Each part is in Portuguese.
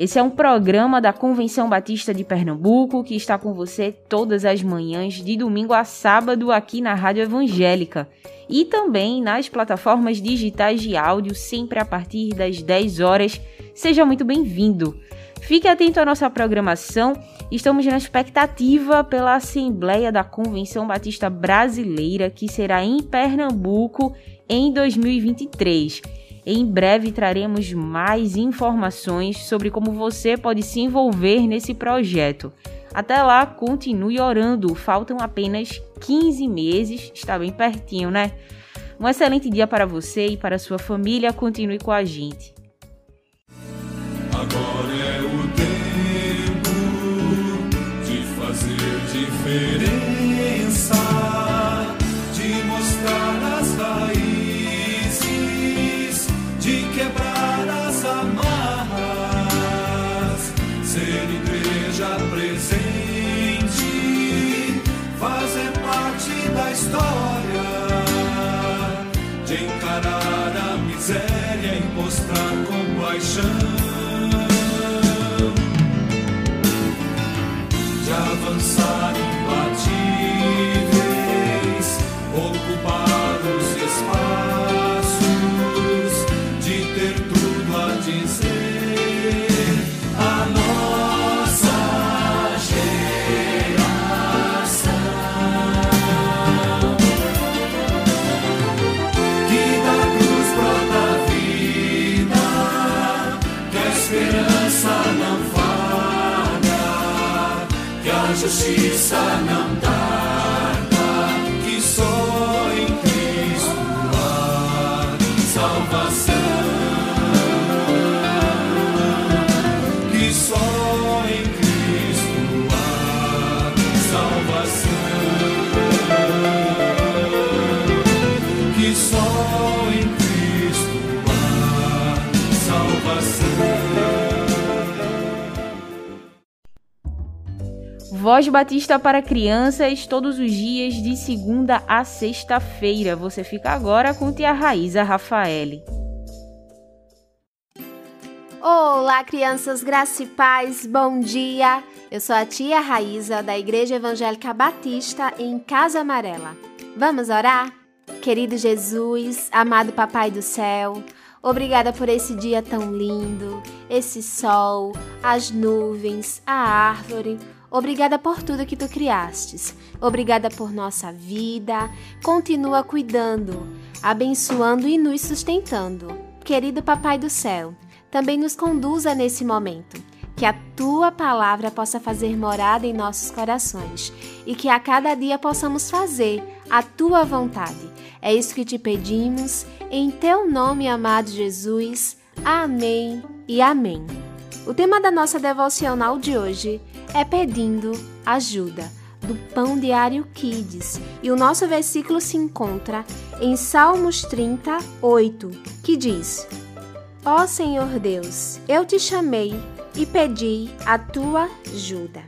Esse é um programa da Convenção Batista de Pernambuco que está com você todas as manhãs, de domingo a sábado, aqui na Rádio Evangélica e também nas plataformas digitais de áudio, sempre a partir das 10 horas. Seja muito bem-vindo. Fique atento à nossa programação. Estamos na expectativa pela Assembleia da Convenção Batista Brasileira, que será em Pernambuco em 2023. Em breve traremos mais informações sobre como você pode se envolver nesse projeto. Até lá, continue orando. Faltam apenas 15 meses, está bem pertinho, né? Um excelente dia para você e para sua família. Continue com a gente. Agora é o tempo de fazer diferença, da que a justiça não tarda, Voz Batista para crianças todos os dias de segunda a sexta-feira. Você fica agora com tia Raíza Rafaele. Olá, crianças, graça e paz, bom dia! Eu sou a tia Raíza, da Igreja Evangélica Batista, em Casa Amarela. Vamos orar? Querido Jesus, amado Papai do Céu, obrigada por esse dia tão lindo, esse sol, as nuvens, a árvore. Obrigada por tudo que tu criastes. Obrigada por nossa vida. Continua cuidando, abençoando e nos sustentando. Querido Papai do Céu, também nos conduza nesse momento. Que a tua palavra possa fazer morada em nossos corações e que a cada dia possamos fazer a tua vontade. É isso que te pedimos, em teu nome, amado Jesus. Amém e amém. O tema da nossa devocional de hoje é pedindo ajuda, do Pão Diário Kids. E o nosso versículo se encontra em Salmos 38, que diz: Ó Senhor Deus, eu te chamei e pedi a tua ajuda.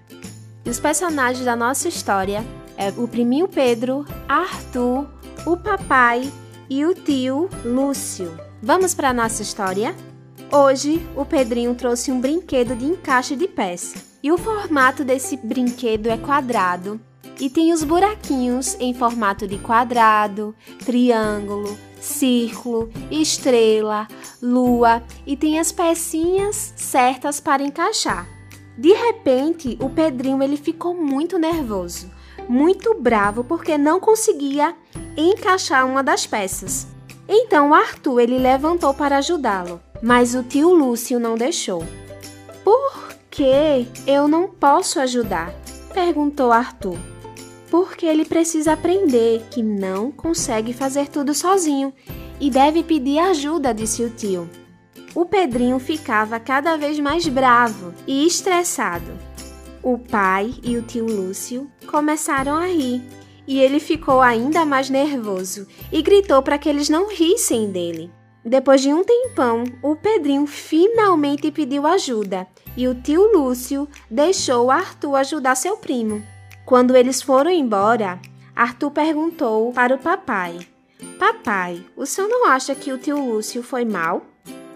E os personagens da nossa história é o priminho Pedro, Arthur, o papai e o tio Lúcio. Vamos para a nossa história? Hoje, o Pedrinho trouxe um brinquedo de encaixe de pés. E o formato desse brinquedo é quadrado e tem os buraquinhos em formato de quadrado, triângulo, círculo, estrela, lua e tem as pecinhas certas para encaixar. De repente, o Pedrinho ele ficou muito nervoso, muito bravo porque não conseguia encaixar uma das peças. Então o Arthur ele levantou para ajudá-lo, mas o tio Lúcio não deixou. Por que eu não posso ajudar? perguntou Arthur. Porque ele precisa aprender que não consegue fazer tudo sozinho e deve pedir ajuda, disse o tio. O Pedrinho ficava cada vez mais bravo e estressado. O pai e o tio Lúcio começaram a rir e ele ficou ainda mais nervoso e gritou para que eles não rissem dele. Depois de um tempão, o Pedrinho finalmente pediu ajuda e o tio Lúcio deixou Arthur ajudar seu primo. Quando eles foram embora, Arthur perguntou para o papai: Papai, o senhor não acha que o tio Lúcio foi mal?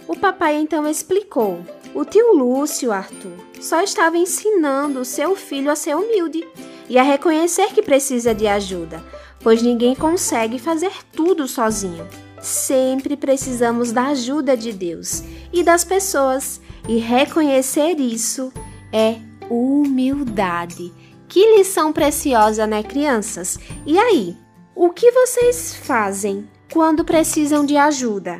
O papai então explicou: O tio Lúcio, Arthur, só estava ensinando seu filho a ser humilde e a reconhecer que precisa de ajuda, pois ninguém consegue fazer tudo sozinho. Sempre precisamos da ajuda de Deus e das pessoas, e reconhecer isso é humildade. Que lição preciosa, né, crianças? E aí, o que vocês fazem quando precisam de ajuda?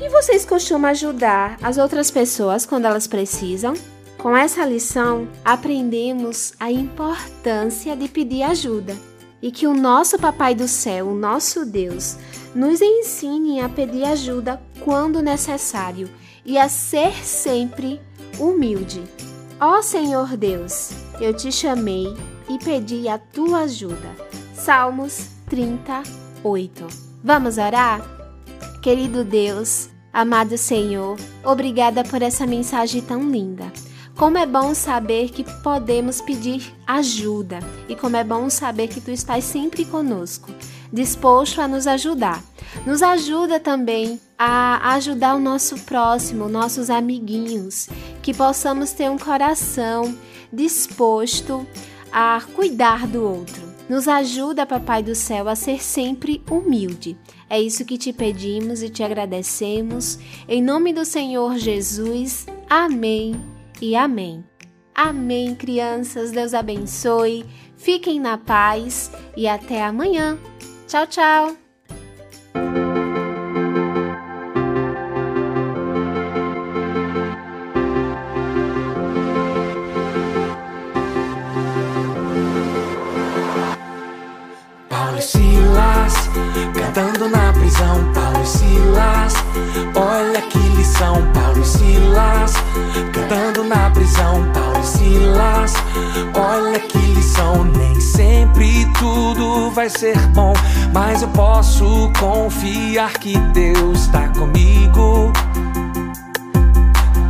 E vocês costumam ajudar as outras pessoas quando elas precisam? Com essa lição, aprendemos a importância de pedir ajuda e que o nosso Papai do Céu, o nosso Deus, nos ensine a pedir ajuda quando necessário e a ser sempre humilde. Ó Senhor Deus, eu te chamei e pedi a tua ajuda. Salmos 38. Vamos orar? Querido Deus, amado Senhor, obrigada por essa mensagem tão linda. Como é bom saber que podemos pedir ajuda e como é bom saber que tu estás sempre conosco, disposto a nos ajudar. Nos ajuda também a ajudar o nosso próximo, nossos amiguinhos, que possamos ter um coração disposto a cuidar do outro. Nos ajuda, Papai do Céu, a ser sempre humilde. É isso que te pedimos e te agradecemos. Em nome do Senhor Jesus. Amém e amém. Amém, crianças. Deus abençoe. Fiquem na paz e até amanhã. Tchau, tchau. Paulo Silas, cantando na prisão. Paulo e Silas, olha que lição. Paulo e Silas, cantando na prisão. Paulo e Silas, olha que lição. Nem sempre tudo vai ser bom, mas eu posso confiar que Deus está comigo.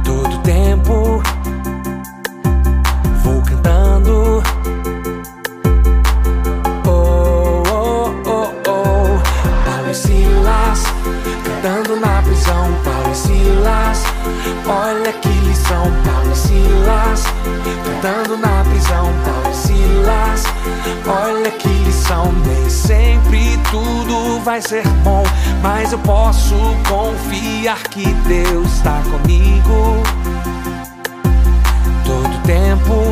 Todo tempo vou cantando. Oh, oh, oh, oh. Paulo e Silas, cantando na prisão. Paulo e Silas, olha que lição. Paulo e Silas, cantando na prisão. Paulo e Silas, olha que lição. Nem sempre tudo vai ser bom, mas eu posso confiar que Deus está comigo. Todo tempo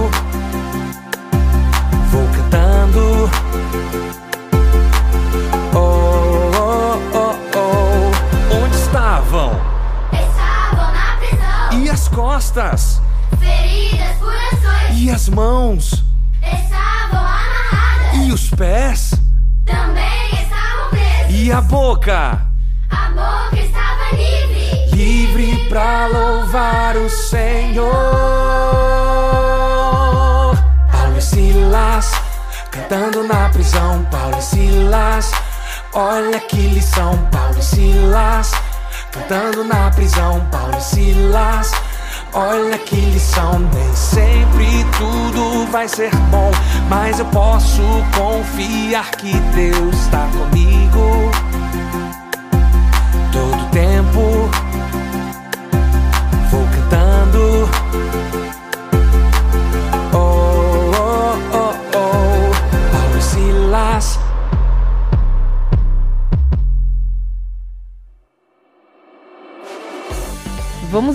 costas? feridas por ações, E as mãos? estavam amarradas, E os pés? também estavam presos, E a boca? a boca estava livre. Livre pra louvar o Senhor. Paulo e Silas, cantando na prisão. Paulo e Silas, olha que lição. Paulo e Silas, cantando na prisão. Paulo e Silas, olha que lição. Nem sempre tudo vai ser bom, mas eu posso confiar que Deus está comigo.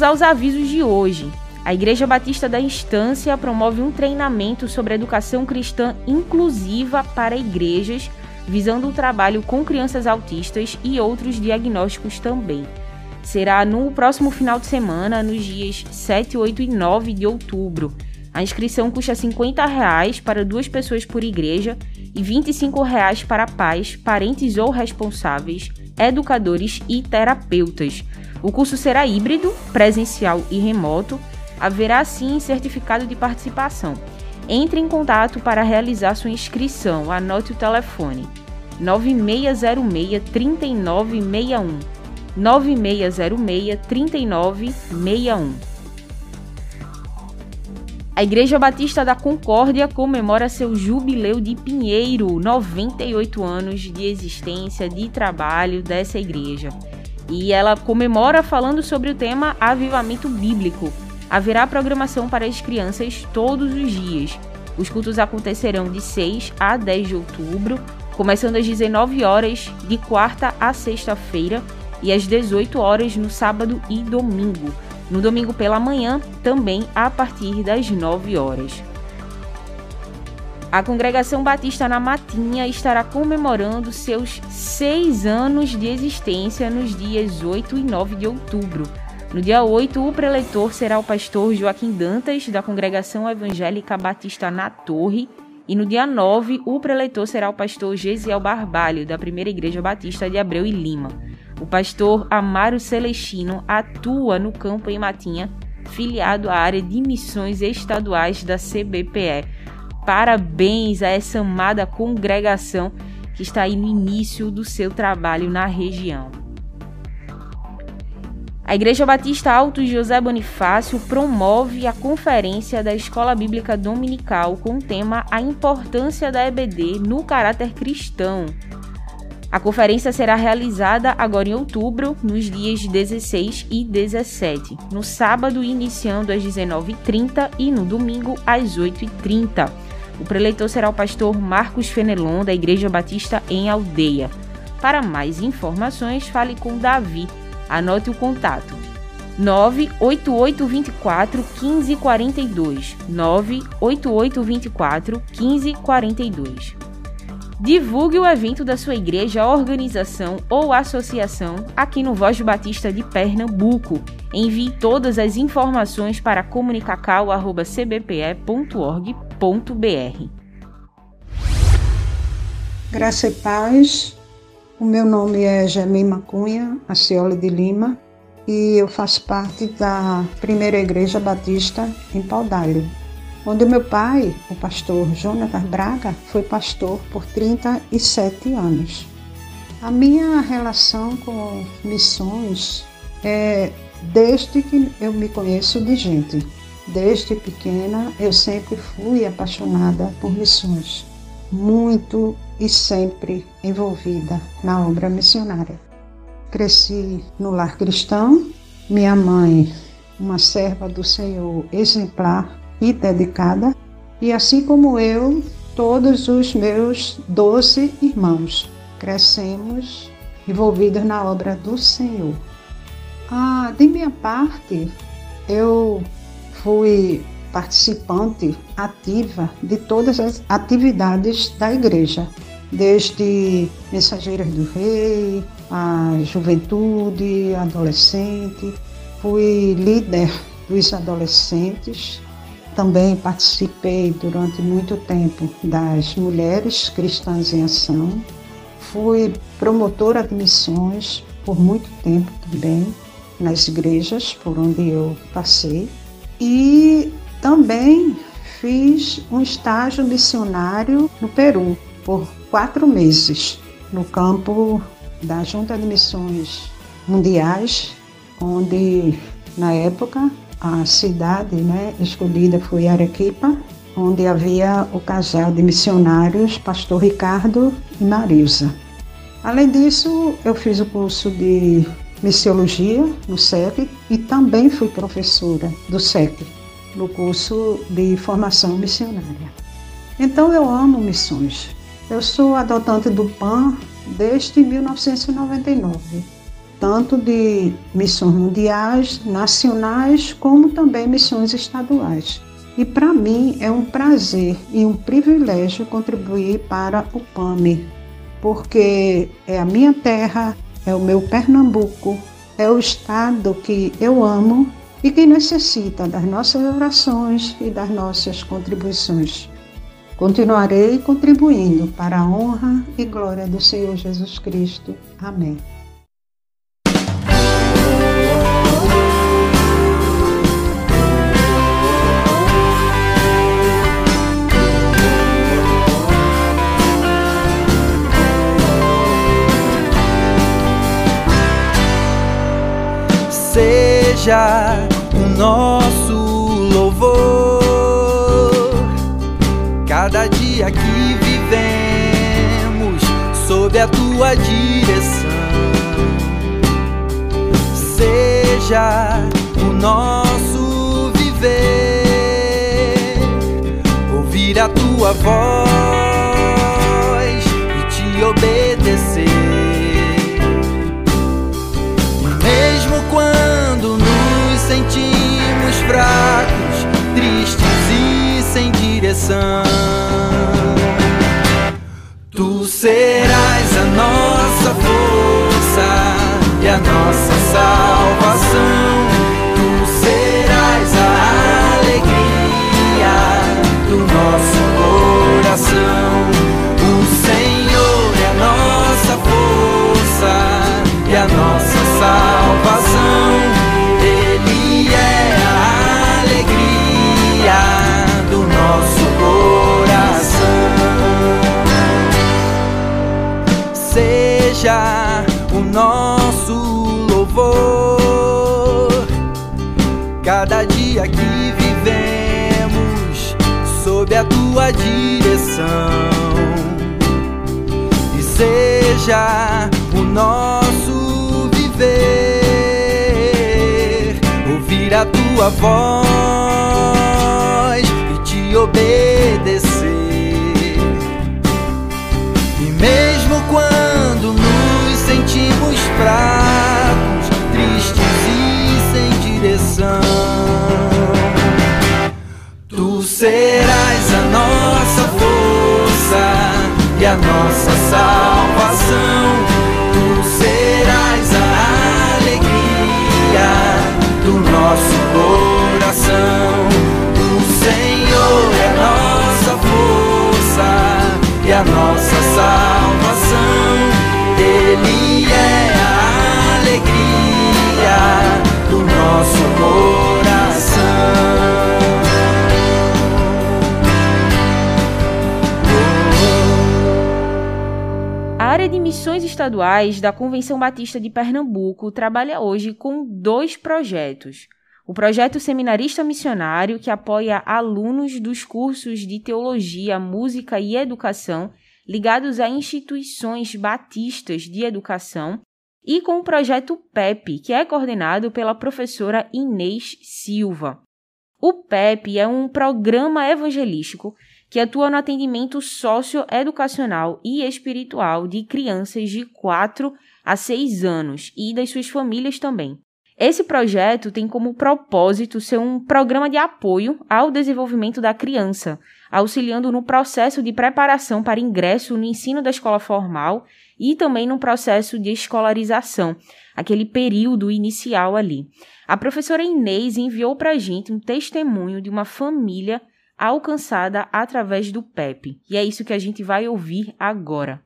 Aos avisos de hoje. A Igreja Batista da Instância promove um treinamento sobre educação cristã inclusiva para igrejas, visando o trabalho com crianças autistas e outros diagnósticos também. Será no próximo final de semana, nos dias 7, 8 e 9 de outubro. A inscrição custa 50 reais para duas pessoas por igreja e 25 reais para pais, parentes ou responsáveis, educadores e terapeutas. O curso será híbrido, presencial e remoto. Haverá sim certificado de participação. entre em contato para realizar sua inscrição. Anote o telefone: 9606 3961. 9606 3961. A Igreja Batista da Concórdia comemora seu jubileu de Pinheiro, 98 anos de existência, de trabalho dessa igreja. E ela comemora falando sobre o tema Avivamento Bíblico. Haverá programação para as crianças todos os dias. Os cultos acontecerão de 6 a 10 de outubro, começando às 19 horas de quarta a sexta-feira e às 18 horas no sábado e domingo. No domingo pela manhã, também a partir das 9 horas. A Congregação Batista na Matinha estará comemorando seus seis anos de existência nos dias 8 e 9 de outubro. No dia 8, o preleitor será o pastor Joaquim Dantas, da Congregação Evangélica Batista na Torre, e no dia 9, o preleitor será o pastor Gesiel Barbalho, da Primeira Igreja Batista de Abreu e Lima. O pastor Amaro Celestino atua no campo em Matinha, filiado à área de missões estaduais da CBPE. Parabéns a essa amada congregação que está aí no início do seu trabalho na região. A Igreja Batista Alto José Bonifácio promove a conferência da Escola Bíblica Dominical com o tema A Importância da EBD no Caráter Cristão. A conferência será realizada agora em outubro, nos dias 16 e 17, no sábado iniciando às 19h30 e no domingo às 8h30. O preleitor será o pastor Marcos Fenelon, da Igreja Batista em Aldeia. Para mais informações, fale com Davi Anote o contato. 98824 1542. 98824 1542. Divulgue o evento da sua igreja, organização ou associação aqui no Voz Batista de Pernambuco. Envie todas as informações para comunicacau.cbpe.org.br. Graça e paz. O meu nome é Gemima Cunha, Aciola de Lima, e eu faço parte da Primeira Igreja Batista em Paudalho, onde meu pai, o pastor Jonatas Braga, foi pastor por 37 anos. A minha relação com missões é desde que eu me conheço de gente. Desde pequena eu sempre fui apaixonada por missões muito e sempre envolvida na obra missionária. Cresci no lar cristão, minha mãe, uma serva do Senhor exemplar e dedicada, e assim como eu, todos os meus doze irmãos crescemos envolvidos na obra do Senhor. Ah, de minha parte, eu fui participante ativa de todas as atividades da igreja, desde Mensageiras do Rei, a juventude, adolescente. Fui líder dos adolescentes. Também participei durante muito tempo das Mulheres Cristãs em Ação. Fui promotora de missões por muito tempo também nas igrejas por onde eu passei. E também fiz um estágio missionário no Peru por quatro meses, no campo da Junta de Missões Mundiais, onde na época a cidade né, escolhida foi Arequipa, onde havia o casal de missionários, pastor Ricardo e Marisa. Além disso, eu fiz o curso de missiologia no SEC e também fui professora do SEC no curso de formação missionária. Então eu amo missões. Eu sou adotante do PAN desde 1999, tanto de missões mundiais, nacionais, como também missões estaduais. E para mim é um prazer e um privilégio contribuir para o PAMI, porque é a minha terra, é o meu Pernambuco, é o estado que eu amo e que necessita das nossas orações e das nossas contribuições. Continuarei contribuindo para a honra e glória do Senhor Jesus Cristo. Amém. Seja o nosso louvor. Cada dia que vivemos sob a tua direção, seja o nosso viver, ouvir a tua voz e te obedecer. A tua direção e seja o nosso viver, ouvir a tua voz e te obedecer. E mesmo quando nos sentimos fracos, tristes e sem direção, tu serás nossa salvação. Tu serás a alegria do nosso coração. O Senhor é a nossa força e a nossa salvação. Ele é estaduais da Convenção Batista de Pernambuco trabalha hoje com dois projetos. O projeto Seminarista Missionário, que apoia alunos dos cursos de Teologia, Música e Educação ligados a instituições batistas de educação, e com o projeto PEP, que é coordenado pela professora Inês Silva. O PEP é um programa evangelístico que atua no atendimento socioeducacional e espiritual de crianças de 4 a 6 anos e das suas famílias também. Esse projeto tem como propósito ser um programa de apoio ao desenvolvimento da criança, auxiliando no processo de preparação para ingresso no ensino da escola formal e também no processo de escolarização, aquele período inicial ali. A professora Inês enviou para a gente um testemunho de uma família alcançada através do PEP. E é isso que a gente vai ouvir agora.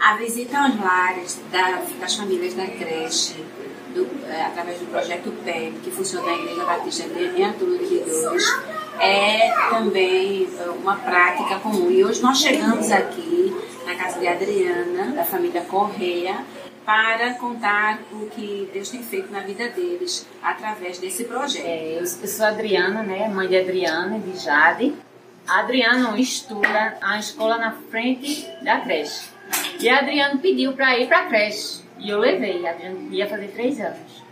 A visita aos lares da- das famílias da creche, do- eh, através do projeto PEP, que funciona na Igreja Batista de Antônio de Vidores, é também eh, uma prática comum. E hoje nós chegamos aqui na casa de Adriana, da família Correia, para contar o que Deus tem feito na vida deles através desse projeto. É, eu, sou Adriana, né? Mãe de Adriana e de Jade. A Adriana estuda a escola na frente da creche. E a Adriana pediu para ir para a creche. E eu levei. A Adriana ia fazer três anos.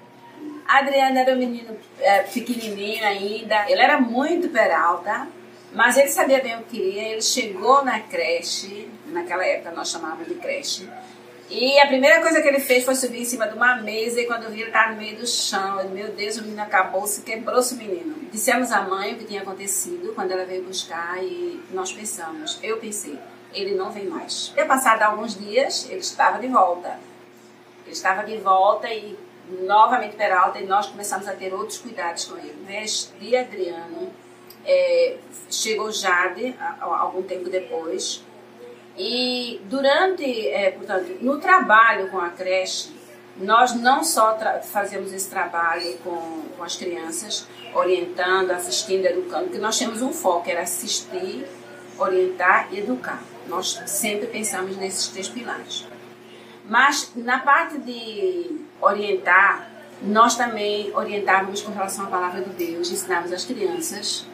A Adriana era um menino é, pequenininho ainda, ele era muito peralta, mas ele sabia bem o que queria. Ele chegou na creche, naquela época nós chamávamos de creche, e a primeira coisa que ele fez foi subir em cima de uma mesa e quando eu vi ele estava no meio do chão, eu, meu Deus, o menino acabou-se, quebrou-se o menino. Dissemos à mãe o que tinha acontecido quando ela veio buscar e nós pensamos, eu pensei, ele não vem mais. Tinha passado alguns dias, ele estava de volta. Ele estava de volta e novamente peralta e nós começamos a ter outros cuidados com ele. Neste dia, Adriano, é, chegou Jade, algum tempo depois, e durante, é, portanto, no trabalho com a creche, nós não só fazemos esse trabalho com, com as crianças, orientando, assistindo, educando, porque nós temos um foco, era assistir, orientar e educar. Nós sempre pensamos nesses três pilares. Mas na parte de orientar, nós também orientávamos com relação à palavra de Deus, ensinávamos as crianças.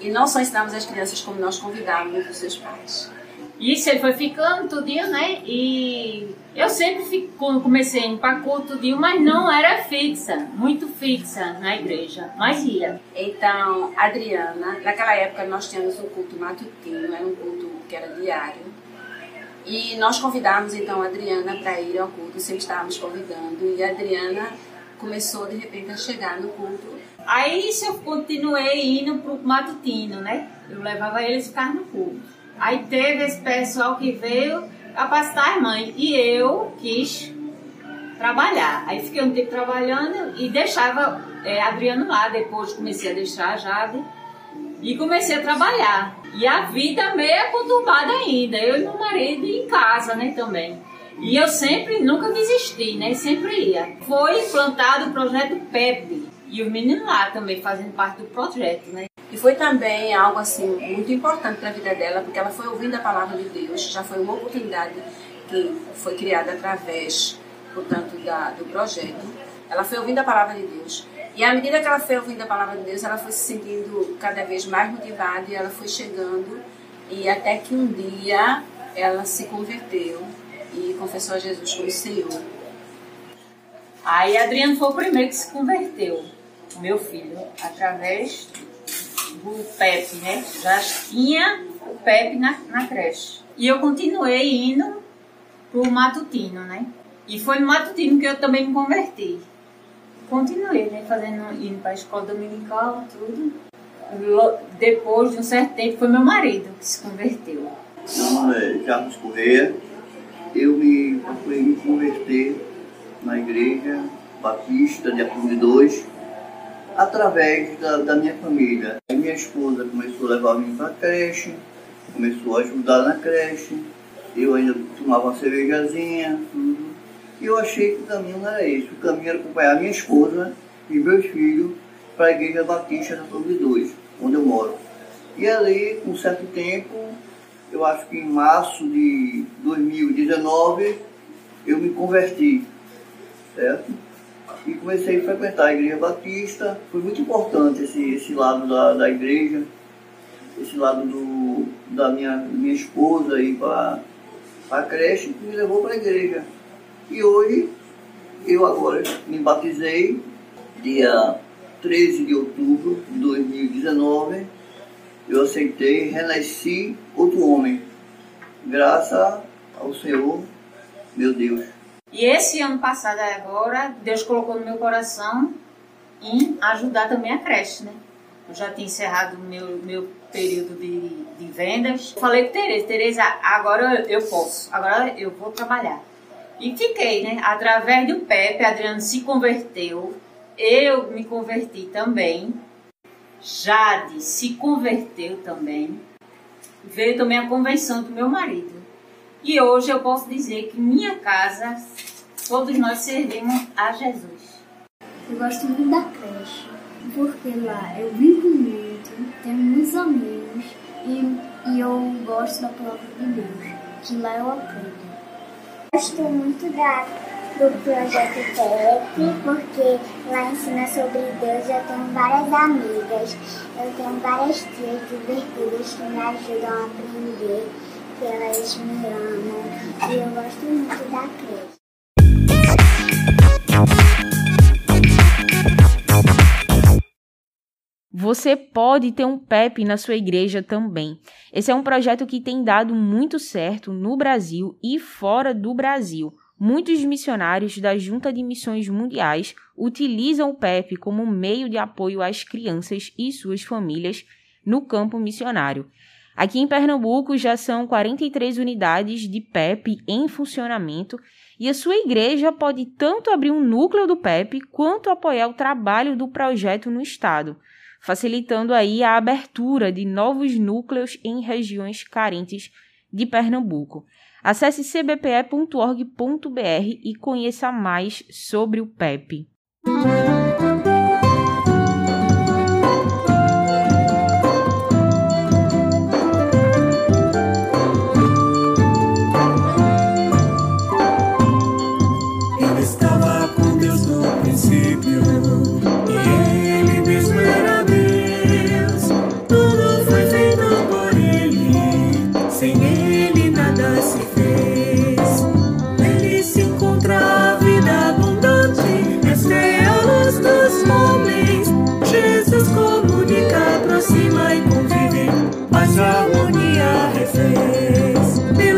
E não só ensinávamos as crianças, como nós convidávamos os seus pais. Isso ele foi ficando tudinho, né? E eu sempre fico, quando comecei a ir para culto tudinho, mas não era fixa, muito fixa na igreja, mas ia. Então, Adriana, naquela época nós tínhamos um culto matutino, era um culto que era diário. E nós convidávamos então a Adriana para ir ao culto, sempre estávamos convidando. E a Adriana começou de repente a chegar no culto. Aí isso eu continuei indo pro matutino, né? Eu levava eles ficar no culto. Aí teve esse pessoal que veio capacitar as mães e eu quis trabalhar. Aí fiquei um tempo trabalhando e deixava é, Adriano lá. Depois comecei a deixar a Jade e comecei a trabalhar. E a vida meio conturbada ainda, eu e meu marido em casa, né, também. E eu sempre, nunca desisti, né, sempre ia. Foi implantado o projeto PEP e o menino lá também fazendo parte do projeto, né. E foi também algo assim muito importante para a vida dela, porque ela foi ouvindo a palavra de Deus, já foi uma oportunidade que foi criada através, portanto, da, do projeto. Ela foi ouvindo a palavra de Deus. E à medida que ela foi ouvindo a palavra de Deus, ela foi se sentindo cada vez mais motivada e ela foi chegando. E até que um dia ela se converteu e confessou a Jesus como Senhor. Aí Adriano foi o primeiro que se converteu, meu filho, através do PEP, né? Já tinha o PEP na, na creche. E eu continuei indo pro matutino, né? E foi no matutino que eu também me converti. Continuei, né? Fazendo, indo pra escola dominical, tudo. Depois de um certo tempo, foi meu marido que se converteu. Meu nome é Carlos Correia. Eu me fui me converter na igreja batista de Apume 2 através da, da minha família. A minha esposa começou a levar mim para a creche, começou a ajudar na creche. Eu ainda tomava uma cervejazinha, tudo. E eu achei que o caminho não era esse. O caminho era acompanhar minha esposa e meus filhos para a igreja batista de Apume 2, onde eu moro. E ali, com um certo tempo, eu acho que em março de 2019, eu me converti, certo? E comecei a frequentar a igreja batista. Foi muito importante esse, esse lado da, da igreja, esse lado do, da minha, minha esposa ir para a creche, que me levou para a igreja. E hoje, eu agora me batizei, dia 13 de outubro de 2019, eu aceitei, renasci outro homem, graças ao Senhor, meu Deus. E esse ano passado agora, Deus colocou no meu coração em ajudar também a creche, né? Eu já tinha encerrado o meu, meu período de, de vendas. Falei com Tereza, Tereza, agora eu posso, agora eu vou trabalhar. E fiquei, né? Através do Pepe, Adriano se converteu, eu me converti também. Jade se converteu também. Veio também a convenção do meu marido. E hoje eu posso dizer que minha casa, todos nós servimos a Jesus. Eu gosto muito da creche, porque lá eu brinco muito, tenho muitos amigos e, e eu gosto da palavra de Deus, que lá eu aprendo. Gosto muito da, do projeto PEP, porque lá ensina sobre Deus. Eu tenho várias amigas, eu tenho várias tias divertidas que me ajudam a aprender, elas me amam. E eu gosto muito da creche. Você pode ter um PEP na sua igreja também. Esse é um projeto que tem dado muito certo no Brasil e fora do Brasil. Muitos missionários da Junta de Missões Mundiais utilizam o PEP como meio de apoio às crianças e suas famílias no campo missionário. Aqui em Pernambuco já são 43 unidades de PEP em funcionamento e a sua igreja pode tanto abrir um núcleo do PEP quanto apoiar o trabalho do projeto no estado facilitando aí a abertura de novos núcleos em regiões carentes de Pernambuco. Acesse cbpe.org.br e conheça mais sobre o PEP.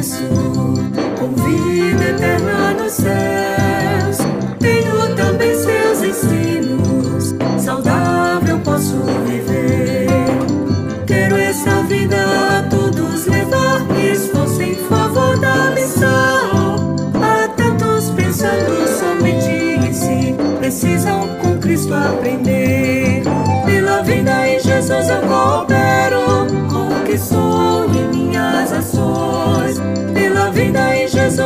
Cristo, com vida eterna nos céus. Tenho também seus ensinos, saudável posso viver. Quero essa vida a todos levar, estou sem favor da missão. Há tantos pensando somente em si, precisam com Cristo aprender.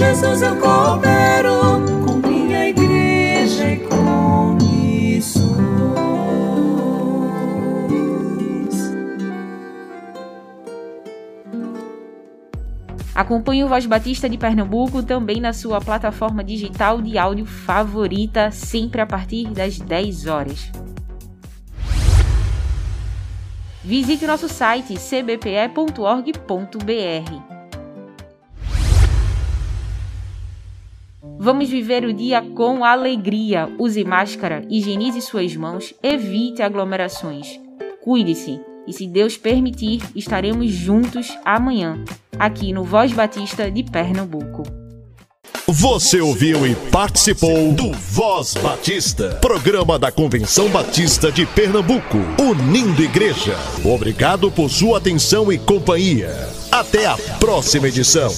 Jesus eu coopero com minha igreja e com missões. Acompanhe o Voz Batista de Pernambuco também na sua plataforma digital de áudio favorita, sempre a partir das 10 horas. Visite nosso site cbpe.org.br. Vamos viver o dia com alegria. Use máscara, higienize suas mãos, evite aglomerações. Cuide-se e, se Deus permitir, estaremos juntos amanhã, aqui no Voz Batista de Pernambuco. Você ouviu e participou do Voz Batista, programa da Convenção Batista de Pernambuco, unindo igreja. Obrigado por sua atenção e companhia. Até a próxima edição.